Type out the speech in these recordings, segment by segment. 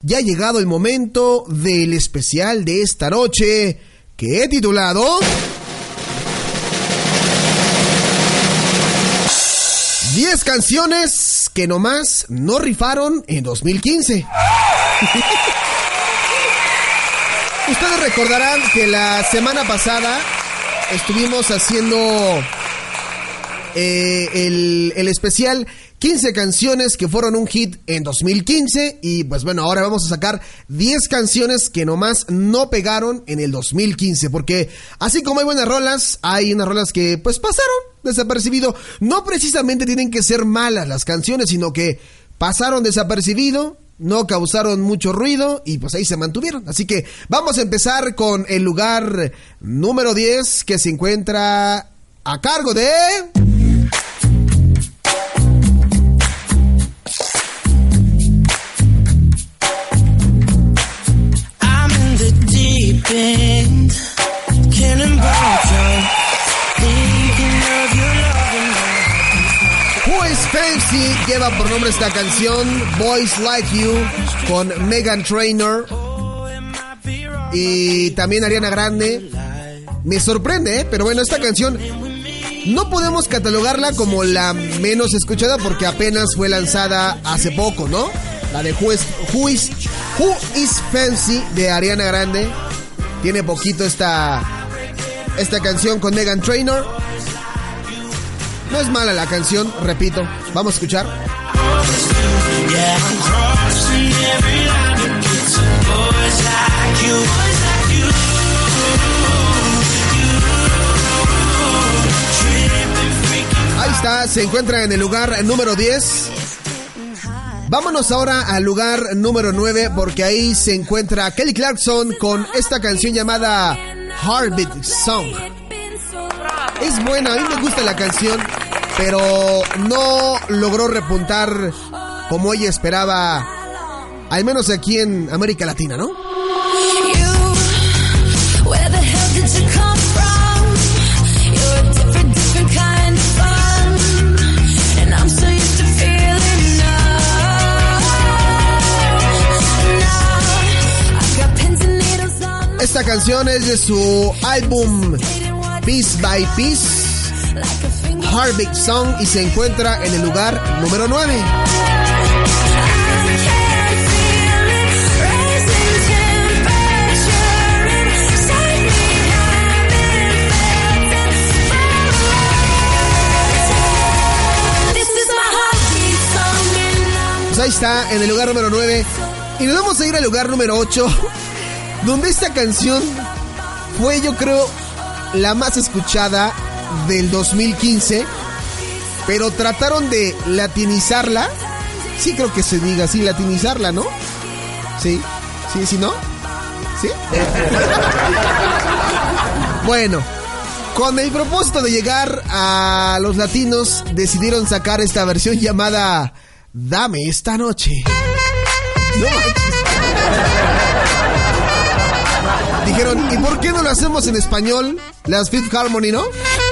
ya ha llegado el momento del especial de esta noche que he titulado... 10 canciones que nomás no rifaron en 2015. Ustedes recordarán que la semana pasada estuvimos haciendo eh, el, el especial 15 canciones que fueron un hit en 2015 y pues bueno, ahora vamos a sacar 10 canciones que nomás no pegaron en el 2015 porque así como hay buenas rolas, hay unas rolas que pues pasaron desapercibido. No precisamente tienen que ser malas las canciones, sino que pasaron desapercibido, no causaron mucho ruido y pues ahí se mantuvieron. Así que vamos a empezar con el lugar número 10 que se encuentra a cargo de... lleva por nombre esta canción Boys Like You con Megan Trainor y también Ariana Grande. Me sorprende, ¿eh? pero bueno, esta canción no podemos catalogarla como la menos escuchada porque apenas fue lanzada hace poco, ¿no? La de Who is, Who is, Who is Fancy de Ariana Grande. Tiene poquito esta, esta canción con Megan Trainor. No es mala la canción, repito. Vamos a escuchar. Ahí está, se encuentra en el lugar número 10. Vámonos ahora al lugar número 9 porque ahí se encuentra Kelly Clarkson con esta canción llamada Heartbeat Song. Es buena, a mí me gusta la canción, pero no logró repuntar como ella esperaba, al menos aquí en América Latina, ¿no? Esta canción es de su álbum Piece by Piece, Heartbeat Song, y se encuentra en el lugar número 9. Pues ahí está, en el lugar número 9. Y nos vamos a ir al lugar número 8 donde esta canción fue yo creo la más escuchada del 2015, pero trataron de latinizarla. Sí creo que se diga así, latinizarla, ¿no? Sí, sí, sí, ¿no? ¿Sí? bueno, con el propósito de llegar a los latinos, decidieron sacar esta versión llamada Dame esta noche. No Dijeron, ¿y por qué no lo hacemos en español? Las Fifth Harmony, ¿no?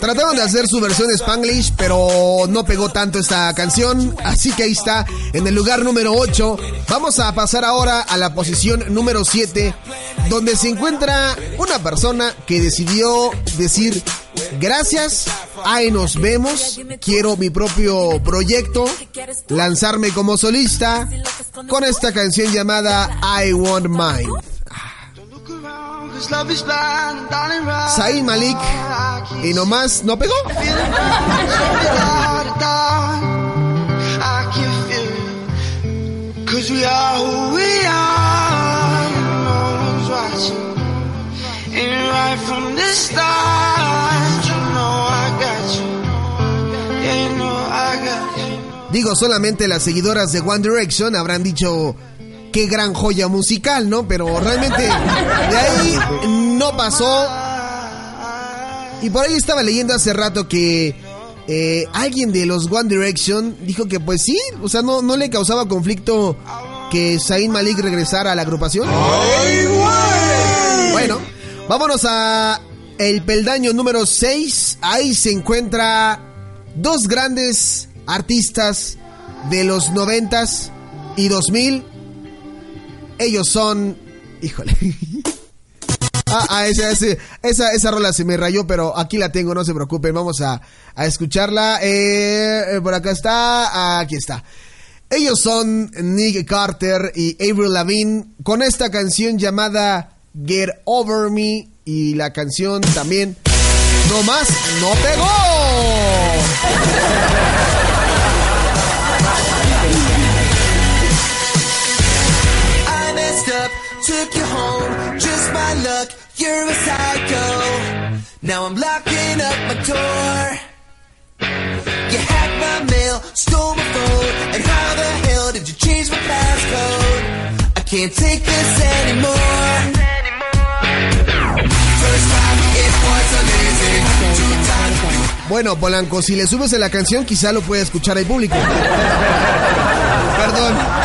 Trataron de hacer su versión Spanglish, pero no pegó tanto esta canción, así que ahí está, en el lugar número 8. Vamos a pasar ahora a la posición número 7, donde se encuentra una persona que decidió decir, gracias, ahí nos vemos, quiero mi propio proyecto, lanzarme como solista con esta canción llamada I Want Mine. Zayn Malik y nomás no pegó. Digo, solamente las seguidoras de One Direction habrán dicho qué gran joya musical, ¿no? Pero realmente de ahí no pasó. Y por ahí estaba leyendo hace rato que eh, alguien de los One Direction dijo que pues sí, o sea, no, no le causaba conflicto que Zayn Malik regresara a la agrupación. Bueno, vámonos a el peldaño número 6. Ahí se encuentra dos grandes artistas de los 90 y 2000. Ellos son... Híjole. Ah, ah esa, esa, esa, rola se me rayó, pero aquí la tengo, no se preocupen, vamos a, a escucharla. Eh, por acá está, aquí está. Ellos son Nick Carter y Avril Lavigne con esta canción llamada Get Over Me y la canción también No Más No Pegó. Took you home just by luck. You're a psycho. Now I'm locking up my door. You hacked my mail, stole my phone, and how the hell did you change my passcode? I can't take this anymore. Bueno, Polanco, si le subes a la canción, quizá lo pueda escuchar el público. Perdón.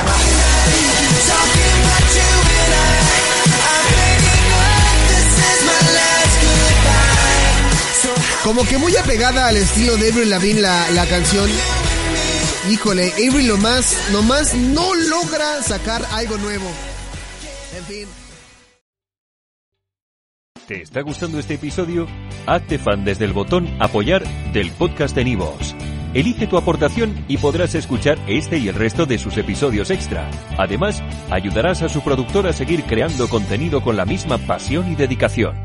Como que muy apegada al estilo de Avril Lavigne la, la canción. Híjole, Avril lo más, nomás no logra sacar algo nuevo. En fin. ¿Te está gustando este episodio? Hazte fan desde el botón Apoyar del podcast de Nivos. Elige tu aportación y podrás escuchar este y el resto de sus episodios extra. Además, ayudarás a su productor a seguir creando contenido con la misma pasión y dedicación.